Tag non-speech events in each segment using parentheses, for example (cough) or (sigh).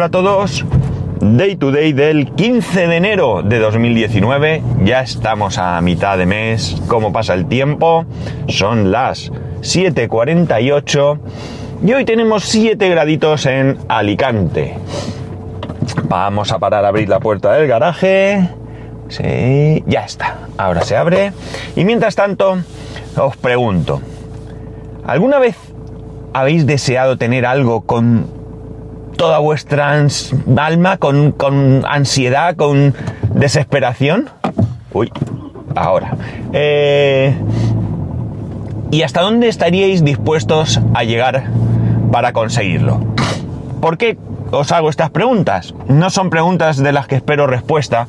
Hola a todos. Day to day del 15 de enero de 2019. Ya estamos a mitad de mes. ¿Cómo pasa el tiempo? Son las 7.48 y hoy tenemos 7 graditos en Alicante. Vamos a parar a abrir la puerta del garaje. Sí, ya está. Ahora se abre. Y mientras tanto, os pregunto, ¿alguna vez habéis deseado tener algo con toda vuestra alma, con, ansiedad, con desesperación? Uy, ahora. Eh, ¿Y hasta dónde estaríais dispuestos a llegar para conseguirlo? ¿Por qué os hago estas preguntas? No son preguntas de las que espero respuesta,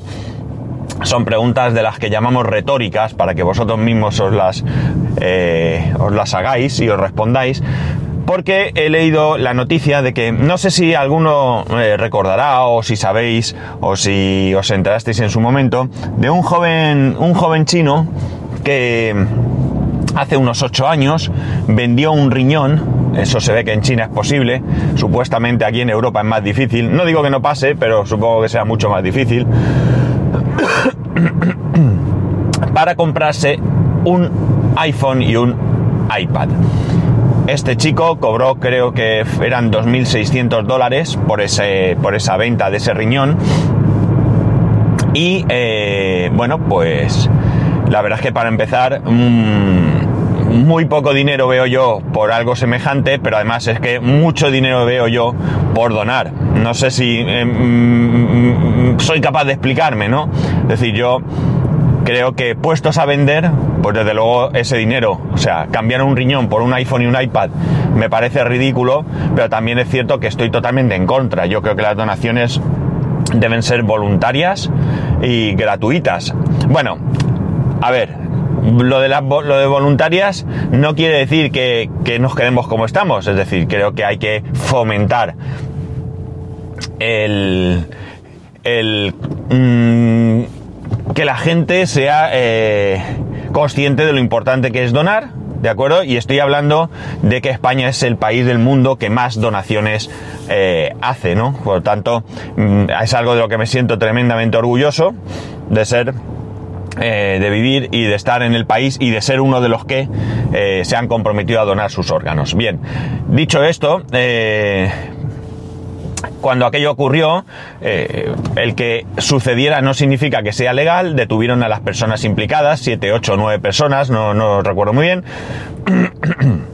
son preguntas de las que llamamos retóricas para que vosotros mismos os las, eh, os las hagáis y os respondáis. Porque he leído la noticia de que no sé si alguno eh, recordará o si sabéis o si os enterasteis en su momento de un joven, un joven chino que hace unos 8 años vendió un riñón, eso se ve que en China es posible, supuestamente aquí en Europa es más difícil, no digo que no pase, pero supongo que sea mucho más difícil, (coughs) para comprarse un iPhone y un iPad. Este chico cobró, creo que eran 2.600 dólares por, ese, por esa venta de ese riñón. Y eh, bueno, pues la verdad es que para empezar, mmm, muy poco dinero veo yo por algo semejante, pero además es que mucho dinero veo yo por donar. No sé si eh, mm, soy capaz de explicarme, ¿no? Es decir, yo creo que puestos a vender, pues desde luego ese dinero, o sea, cambiar un riñón por un iPhone y un iPad me parece ridículo, pero también es cierto que estoy totalmente en contra. Yo creo que las donaciones deben ser voluntarias y gratuitas. Bueno, a ver, lo de, las, lo de voluntarias no quiere decir que, que, nos quedemos como estamos, es decir, creo que hay que fomentar el, el mmm, que la gente sea eh, consciente de lo importante que es donar, ¿de acuerdo? Y estoy hablando de que España es el país del mundo que más donaciones eh, hace, ¿no? Por lo tanto, mmm, es algo de lo que me siento tremendamente orgulloso de ser eh, de vivir y de estar en el país y de ser uno de los que se han comprometido a donar sus órganos. Bien, dicho esto, cuando aquello ocurrió, eh, el que sucediera no significa que sea legal, detuvieron a las personas implicadas, siete, ocho, nueve personas, no, recuerdo muy bien. (clears throat)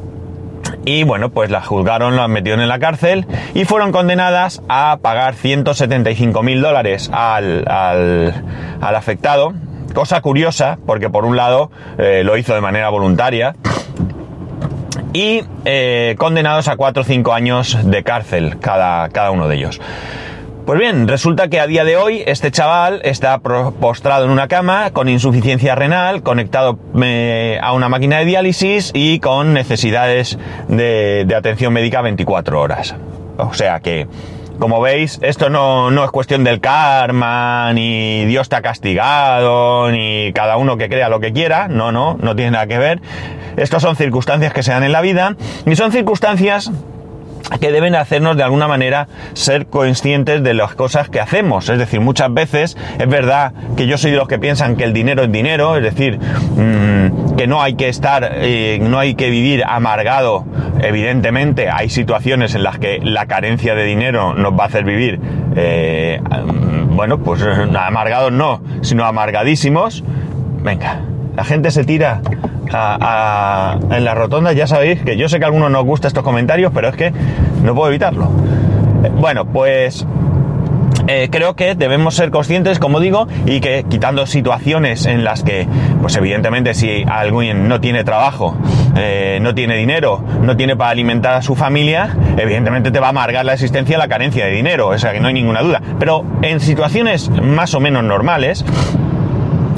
y bueno, pues las juzgaron, las metieron en la cárcel y fueron condenadas a pagar 175 mil dólares al, al, al afectado, Cosa curiosa, porque por un lado eh, lo hizo de manera voluntaria. Y eh, condenados a 4 o 5 años de cárcel cada, cada uno de ellos. Pues bien, resulta que a día de hoy este chaval está postrado en una cama con insuficiencia renal, conectado eh, a una máquina de diálisis y con necesidades de, de atención médica 24 horas. O sea que como veis, esto no, no, es cuestión del karma, ni Dios te ha castigado, ni cada uno que crea lo que quiera. No, no, no tiene nada que ver. Estas son circunstancias que se dan en la vida y son circunstancias que deben hacernos de alguna manera ser conscientes de las cosas que hacemos. Es decir, muchas veces es verdad que yo soy de los que piensan que el dinero es dinero, es decir, mmm, que no hay que estar, eh, no hay que vivir amargado. Evidentemente hay situaciones en las que la carencia de dinero nos va a hacer vivir, eh, bueno, pues amargados no, sino amargadísimos. Venga, la gente se tira a, a, en la rotonda, ya sabéis que yo sé que a algunos no os gusta estos comentarios, pero es que no puedo evitarlo. Bueno, pues eh, creo que debemos ser conscientes, como digo, y que quitando situaciones en las que, pues evidentemente, si alguien no tiene trabajo, eh, no tiene dinero, no tiene para alimentar a su familia, evidentemente te va a amargar la existencia la carencia de dinero, o sea que no hay ninguna duda. Pero en situaciones más o menos normales,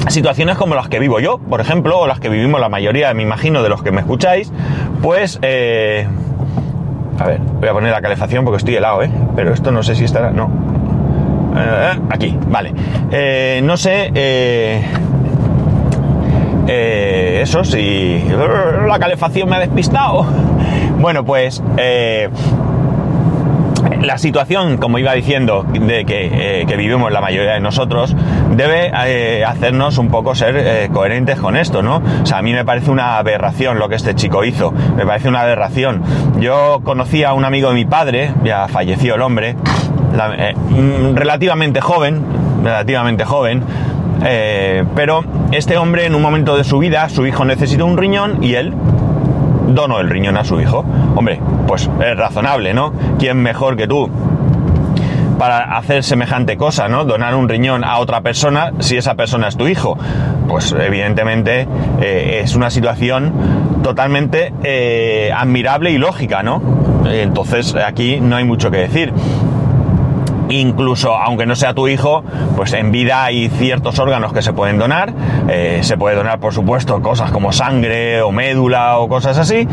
situaciones como las que vivo yo, por ejemplo, o las que vivimos la mayoría, me imagino, de los que me escucháis, pues... Eh, a ver, voy a poner la calefacción porque estoy helado, ¿eh? Pero esto no sé si estará... No. Eh, aquí, vale. Eh, no sé... Eh, eso sí... La calefacción me ha despistado. (laughs) Bueno, pues... La situación, como iba diciendo, de que, vivimos la mayoría de nosotros, debe hacernos un poco ser coherentes con esto, ¿no? O sea, a mí me parece una aberración lo que este chico hizo, me parece una aberración. Yo conocí a un amigo de mi padre, ya falleció el hombre, mm, relativamente joven, relativamente joven, pero este hombre en un momento de su vida, su hijo necesitó un riñón y él donó el riñón a su hijo. Hombre, pues es razonable, ¿no? ¿Quién mejor que tú para hacer semejante cosa, ¿no? Donar un riñón a otra persona si esa persona es tu hijo. Pues evidentemente eh, es una situación totalmente eh, admirable y lógica, ¿no? Entonces aquí no hay mucho que decir incluso aunque no sea tu hijo, pues en vida hay ciertos órganos que se pueden donar. Eh, se puede donar, por supuesto, cosas como sangre o médula o cosas así.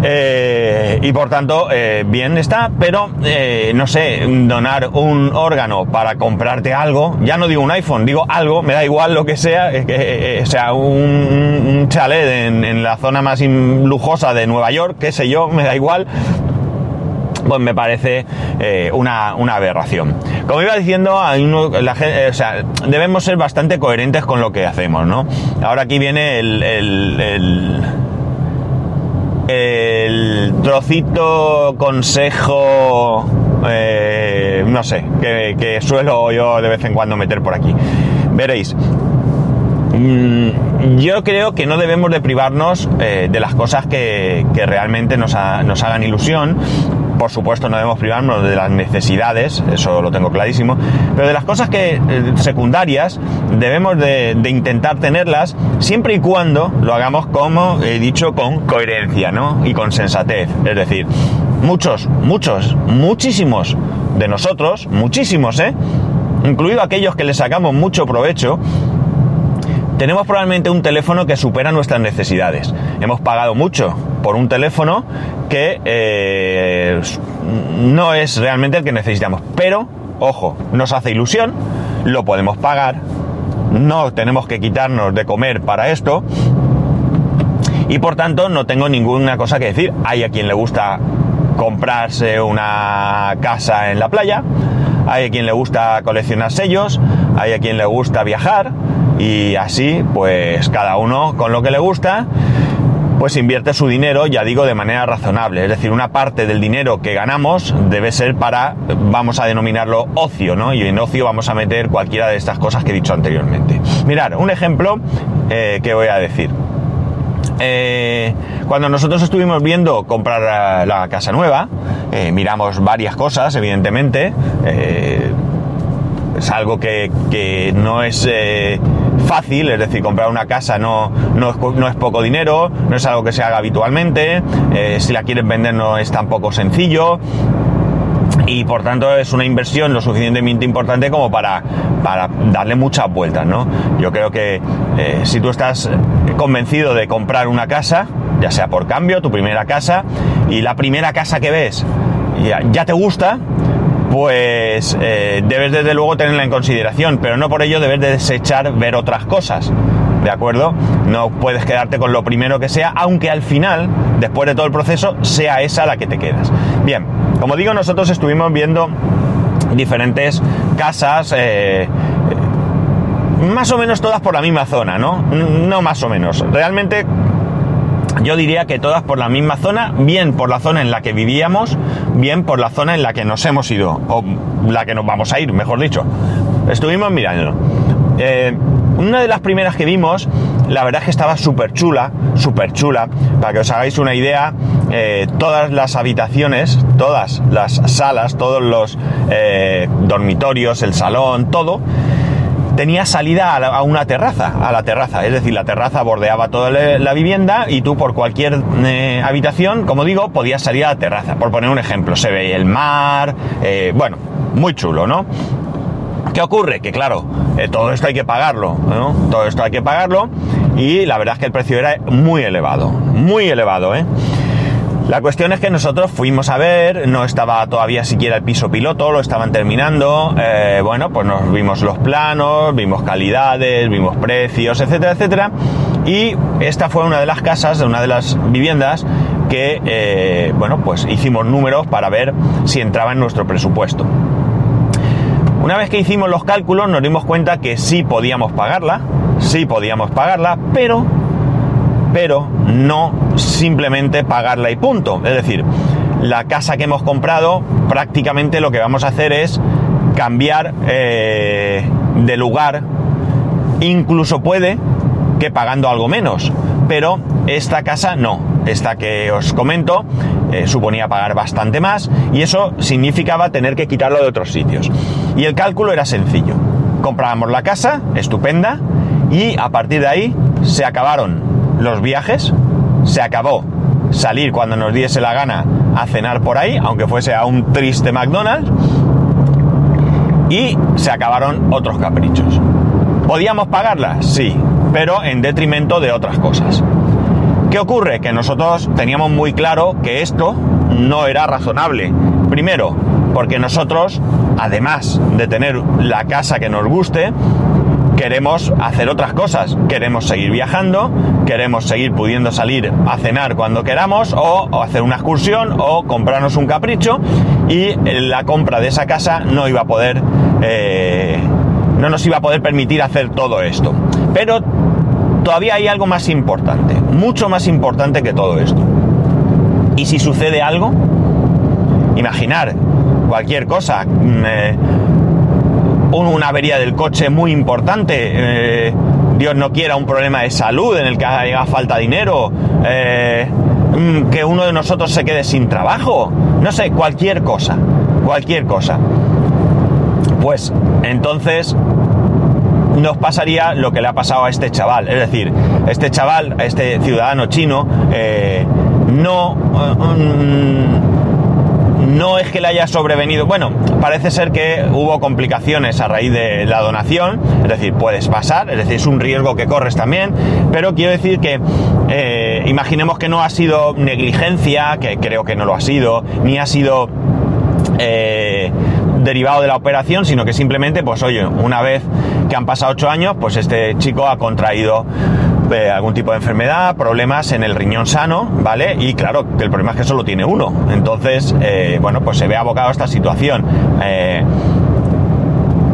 Eh, y por tanto, eh, bien está, pero no sé, donar un órgano para comprarte algo, ya no digo un iPhone, digo algo, me da igual lo que sea, sea un, chalet en, en, la zona más lujosa de Nueva York, qué sé yo, me da igual, pues me parece eh, una, aberración. Como iba diciendo, la gente, o sea, debemos ser bastante coherentes con lo que hacemos, ¿no? Ahora aquí viene el, el, el, trocito consejo, eh, no sé, que, suelo yo de vez en cuando meter por aquí. Veréis, mm, yo creo que no debemos de privarnos eh, de las cosas que, realmente nos, nos, hagan ilusión por supuesto, no debemos privarnos de las necesidades, eso lo tengo clarísimo, pero de las cosas que eh, secundarias debemos de, intentar tenerlas siempre y cuando lo hagamos, como he dicho, con coherencia, ¿no? Y con sensatez. Es decir, muchos, muchos, muchísimos de nosotros, muchísimos, ¿eh? Incluido aquellos que le sacamos mucho provecho, tenemos probablemente un teléfono que supera nuestras necesidades. Hemos pagado mucho por un teléfono que eh, no es realmente el que necesitamos. Pero, ojo, nos hace ilusión, lo podemos pagar, no tenemos que quitarnos de comer para esto. Y por tanto no tengo ninguna cosa que decir. Hay a quien le gusta comprarse una casa en la playa, hay a quien le gusta coleccionar sellos, hay a quien le gusta viajar, y así pues cada uno con lo que le gusta pues invierte su dinero, ya digo, de manera razonable. Es decir, una parte del dinero que ganamos debe ser para, vamos a denominarlo ocio, ¿no? Y en ocio vamos a meter cualquiera de estas cosas que he dicho anteriormente. Mirar, un ejemplo eh, que voy a decir. Eh, cuando nosotros estuvimos viendo comprar la, casa nueva, eh, miramos varias cosas, evidentemente. es algo que, que no es fácil, es decir, comprar una casa no, no, es, poco dinero, no es algo que se haga habitualmente, eh, si la quieres vender no es tampoco sencillo y por tanto es una inversión lo suficientemente importante como para, para darle muchas vueltas, ¿no? Yo creo que eh, si tú estás convencido de comprar una casa, ya sea por cambio, tu primera casa, y la primera casa que ves ya te gusta, pues eh, debes desde luego tenerla en consideración, pero no por ello debes de desechar ver otras cosas. ¿De acuerdo? No puedes quedarte con lo primero que sea, aunque al final, después de todo el proceso, sea esa la que te quedas. Bien, como digo, nosotros estuvimos viendo diferentes casas, eh, más o menos todas por la misma zona, ¿no? No más o menos. Realmente yo diría que todas por la misma zona, bien por la zona en la que vivíamos, bien por la zona en la que nos hemos ido, o la que nos vamos a ir, mejor dicho. Estuvimos mirando. Eh, una de las primeras que vimos, la verdad es que estaba súper chula, súper chula. Para que os hagáis una idea, eh, todas las habitaciones, todas las salas, todos los eh, dormitorios, el salón, todo, tenía salida a, una terraza, a la terraza, es decir, la terraza bordeaba toda la vivienda y tú por cualquier eh, habitación, como digo, podías salir a la terraza. Por poner un ejemplo, se veía el mar, eh, bueno, muy chulo, ¿no? ¿Qué ocurre? Que claro, eh, todo esto hay que pagarlo, ¿no? Todo esto hay que pagarlo y la verdad es que el precio era muy elevado, muy elevado, ¿eh? La cuestión es que nosotros fuimos a ver, no estaba todavía siquiera el piso piloto, lo estaban terminando. Eh, bueno, pues nos vimos los planos, vimos calidades, vimos precios, etcétera, etcétera. Y esta fue una de las casas, de una de las viviendas que, eh, bueno, pues hicimos números para ver si entraba en nuestro presupuesto. Una vez que hicimos los cálculos nos dimos cuenta que sí podíamos pagarla, sí podíamos pagarla, pero, pero no simplemente pagarla y punto. Es decir, la casa que hemos comprado prácticamente lo que vamos a hacer es cambiar eh, de lugar, incluso puede que pagando algo menos, pero esta casa no, esta que os comento eh, suponía pagar bastante más y eso significaba tener que quitarlo de otros sitios. Y el cálculo era sencillo. Comprábamos la casa, estupenda, y a partir de ahí se acabaron los viajes, se acabó salir cuando nos diese la gana a cenar por ahí, aunque fuese a un triste McDonald's, y se acabaron otros caprichos. ¿Podíamos pagarla? Sí, pero en detrimento de otras cosas. ¿Qué ocurre? Que nosotros teníamos muy claro que esto no era razonable. Primero, porque nosotros, además de tener la casa que nos guste, queremos hacer otras cosas. Queremos seguir viajando, queremos seguir pudiendo salir a cenar cuando queramos, o, hacer una excursión, o comprarnos un capricho, y la compra de esa casa no iba a poder. Eh, no nos iba a poder permitir hacer todo esto. Pero todavía hay algo más importante, mucho más importante que todo esto. ¿Y si sucede algo? Imaginar cualquier cosa, mm, eh, una avería del coche muy importante, eh, Dios no quiera un problema de salud en el que haya falta dinero, eh, mm, que uno de nosotros se quede sin trabajo, no sé, cualquier cosa, cualquier cosa. Pues entonces nos pasaría lo que le ha pasado a este chaval. Es decir, este chaval, este ciudadano chino, eh, no, mm, no es que le haya sobrevenido. Bueno, parece ser que hubo complicaciones a raíz de la donación, es decir, puedes pasar, es decir, es un riesgo que corres también, pero quiero decir que eh, imaginemos que no ha sido negligencia, que creo que no lo ha sido, ni ha sido... Eh, derivado de la operación, sino que simplemente, pues oye, una vez que han pasado ocho años, pues este chico ha contraído eh, algún tipo de enfermedad, problemas en el riñón sano, ¿vale? Y claro, que el problema es que solo tiene uno. Entonces, eh, bueno, pues se ve abocado a esta situación. Eh,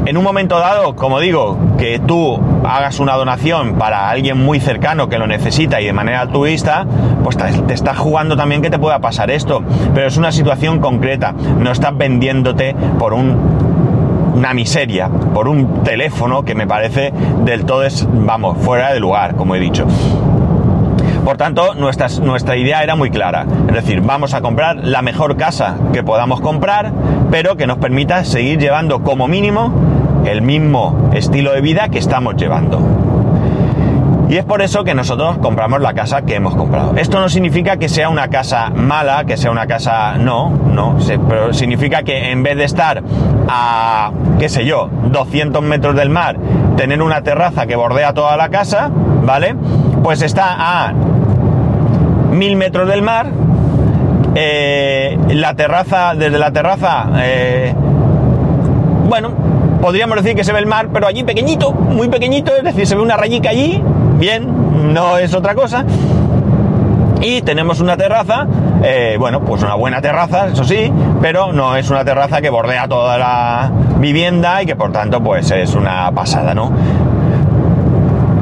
en un momento dado, como digo, que tú hagas una donación para alguien muy cercano que lo necesita y de manera altruista, pues te estás jugando también que te pueda pasar esto. Pero es una situación concreta. No estás vendiéndote por un, una miseria, por un teléfono que me parece del todo es, vamos, fuera de lugar, como he dicho. Por tanto, nuestra, nuestra idea era muy clara. Es decir, vamos a comprar la mejor casa que podamos comprar, pero que nos permita seguir llevando como mínimo el mismo estilo de vida que estamos llevando. Y es por eso que nosotros compramos la casa que hemos comprado. Esto no significa que sea una casa mala, que sea una casa... No, no, pero significa que en vez de estar a, qué sé yo, 200 metros del mar, tener una terraza que bordea toda la casa, ¿vale? Pues está a 1000 metros del mar, eh, la terraza, desde la terraza, eh, bueno, podríamos decir que se ve el mar, pero allí pequeñito, muy pequeñito, es decir, se ve una rayica allí, bien, no es otra cosa. Y tenemos una terraza, eh, bueno, pues una buena terraza, eso sí, pero no es una terraza que bordea toda la vivienda y que por tanto pues es una pasada, ¿no?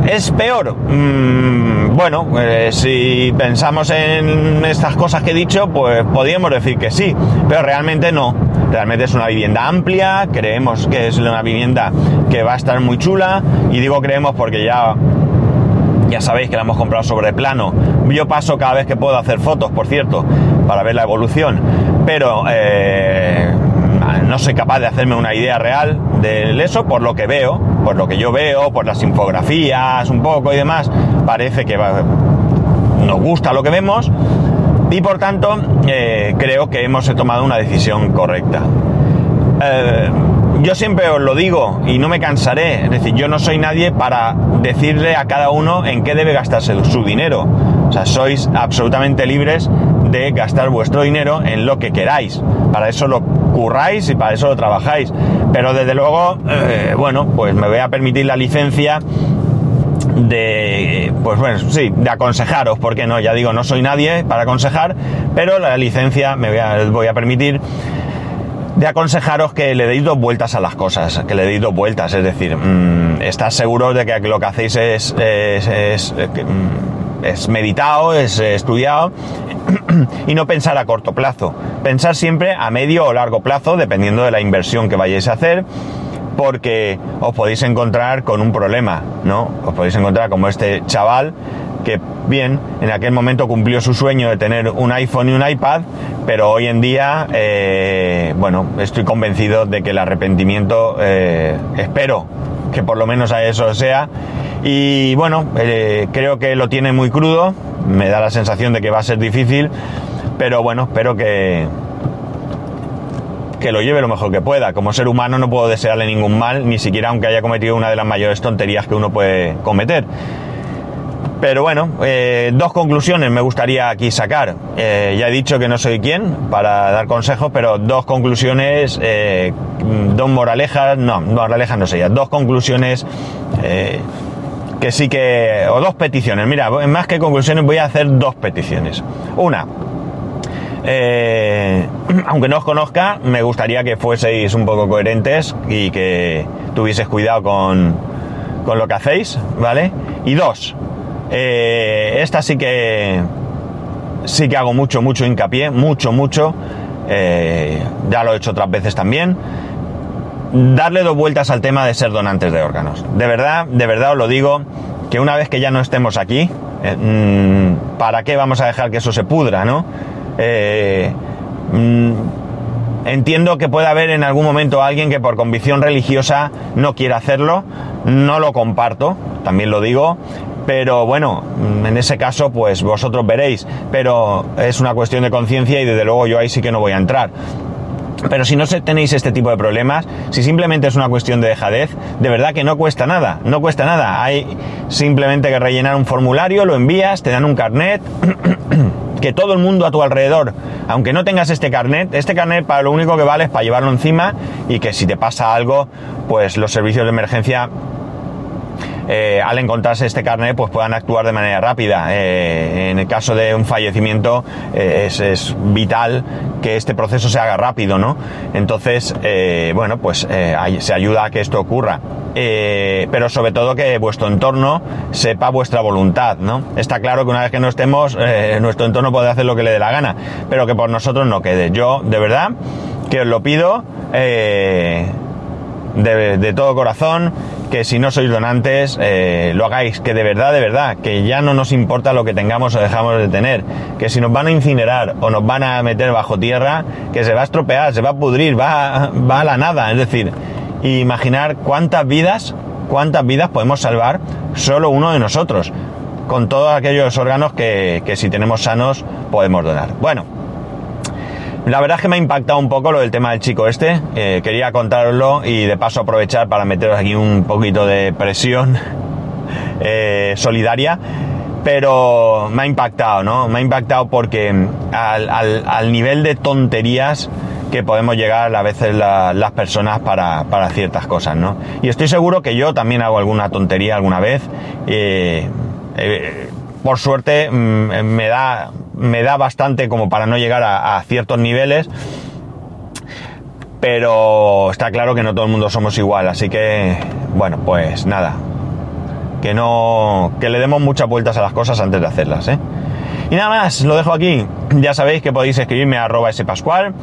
¿Es peor? Mm, bueno, eh, si pensamos en estas cosas que he dicho, pues podríamos decir que sí, pero realmente no. Realmente es una vivienda amplia, creemos que es una vivienda que va a estar muy chula, y digo creemos porque ya ya sabéis que la hemos comprado sobre plano. Yo paso cada vez que puedo hacer fotos, por cierto, para ver la evolución. Pero eh, no soy capaz de hacerme una idea real de eso por lo que veo, por lo que yo veo, por las infografías un poco y demás. Parece que nos gusta lo que vemos y por tanto eh, creo que hemos tomado una decisión correcta. Eh, yo siempre os lo digo y no me cansaré, es decir, yo no soy nadie para decirle a cada uno en qué debe gastarse su dinero. O sea, sois absolutamente libres de gastar vuestro dinero en lo que queráis. Para eso lo curráis y para eso lo trabajáis. Pero desde luego, eh, bueno, pues me voy a permitir la licencia de, pues bueno, sí, de aconsejaros, porque no, ya digo, no soy nadie para aconsejar, pero la licencia me voy a, voy a permitir de aconsejaros que le deis dos vueltas a las cosas, que le deis dos vueltas, es decir, mmm, estás seguro de que lo que hacéis es, es, es, mm, es meditado, es estudiado (clears throat) y no pensar a corto plazo, pensar siempre a medio o largo plazo, dependiendo de la inversión que vayáis a hacer porque os podéis encontrar con un problema, ¿no? Os podéis encontrar como este chaval que, bien, en aquel momento cumplió su sueño de tener un iPhone y un iPad, pero hoy en día, eh, bueno, estoy convencido de que el arrepentimiento, eh, espero que por lo menos a eso sea, y bueno, eh, creo que lo tiene muy crudo, me da la sensación de que va a ser difícil, pero bueno, espero que, que lo lleve lo mejor que pueda. Como ser humano no puedo desearle ningún mal, ni siquiera aunque haya cometido una de las mayores tonterías que uno puede cometer. Pero bueno, eh, dos conclusiones me gustaría aquí sacar. Eh, ya he dicho que no soy quien para dar consejos, pero dos conclusiones, eh, dos moralejas, no, moralejas no sería, dos conclusiones que sí que, o dos peticiones. Mira, más que conclusiones voy a hacer dos peticiones. Una, (clears throat) aunque no os conozca, me gustaría que fueseis un poco coherentes y que tuvieseis cuidado con, con lo que hacéis, ¿vale? Y dos, eh, esta sí que sí que hago mucho, mucho hincapié, mucho, mucho. Eh, ya lo he hecho otras veces también. Darle dos vueltas al tema de ser donantes de órganos. De verdad, de verdad os lo digo, que una vez que ya no estemos aquí, eh, mmm, ¿para qué vamos a dejar que eso se pudra, no? Eh, mmm, entiendo que puede haber en algún momento alguien que por convicción religiosa no quiera hacerlo, no lo comparto, también lo digo, pero bueno, en ese caso pues vosotros veréis, pero es una cuestión de conciencia y desde luego yo ahí sí que no voy a entrar. Pero si no tenéis este tipo de problemas, si simplemente es una cuestión de dejadez, de verdad que no cuesta nada, no cuesta nada. Hay simplemente que rellenar un formulario, lo envías, te dan un carnet, (clears throat) que todo el mundo a tu alrededor, aunque no tengas este carnet, este carnet para lo único que vale es para llevarlo encima y que si te pasa algo, pues los servicios de emergencia eh, al encontrarse este carnet pues puedan actuar de manera rápida. Eh, en el caso de un fallecimiento eh, es, vital que este proceso se haga rápido, ¿no? Entonces, bueno, pues se ayuda a que esto ocurra. pero sobre todo que vuestro entorno sepa vuestra voluntad, ¿no? Está claro que una vez que no estemos, nuestro entorno puede hacer lo que le dé la gana, pero que por nosotros no quede. Yo, de verdad, que os lo pido de todo corazón, que si no sois donantes eh, lo hagáis, que de verdad, de verdad, que ya no nos importa lo que tengamos o dejamos de tener, que si nos van a incinerar o nos van a meter bajo tierra, que se va a estropear, se va a pudrir, va, va a la nada, es decir, imaginar cuántas vidas, cuántas vidas podemos salvar solo uno de nosotros, con todos aquellos órganos que, que si tenemos sanos podemos donar. Bueno, la verdad es que me ha impactado un poco lo del tema del chico este. Eh, quería contaroslo y de paso aprovechar para meteros aquí un poquito de presión (laughs) eh, solidaria. Pero me ha impactado, ¿no? Me ha impactado porque al, al, nivel de tonterías que podemos llegar a veces la, las personas para, para, ciertas cosas, ¿no? Y estoy seguro que yo también hago alguna tontería alguna vez. Eh, por suerte mm, me da me da bastante como para no llegar a, ciertos niveles pero está claro que no todo el mundo somos igual, así que, bueno, pues nada, que no, que le demos muchas vueltas a las cosas antes de hacerlas, ¿eh? Y nada más, lo dejo aquí. Ya sabéis que podéis escribirme a arroba spascual,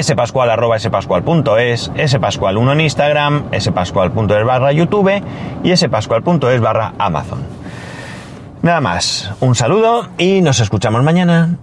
spascual arroba spascual.es, spascual1 en Instagram, spascual.es barra YouTube y spascual.es barra Amazon. Nada más, un saludo y nos escuchamos mañana.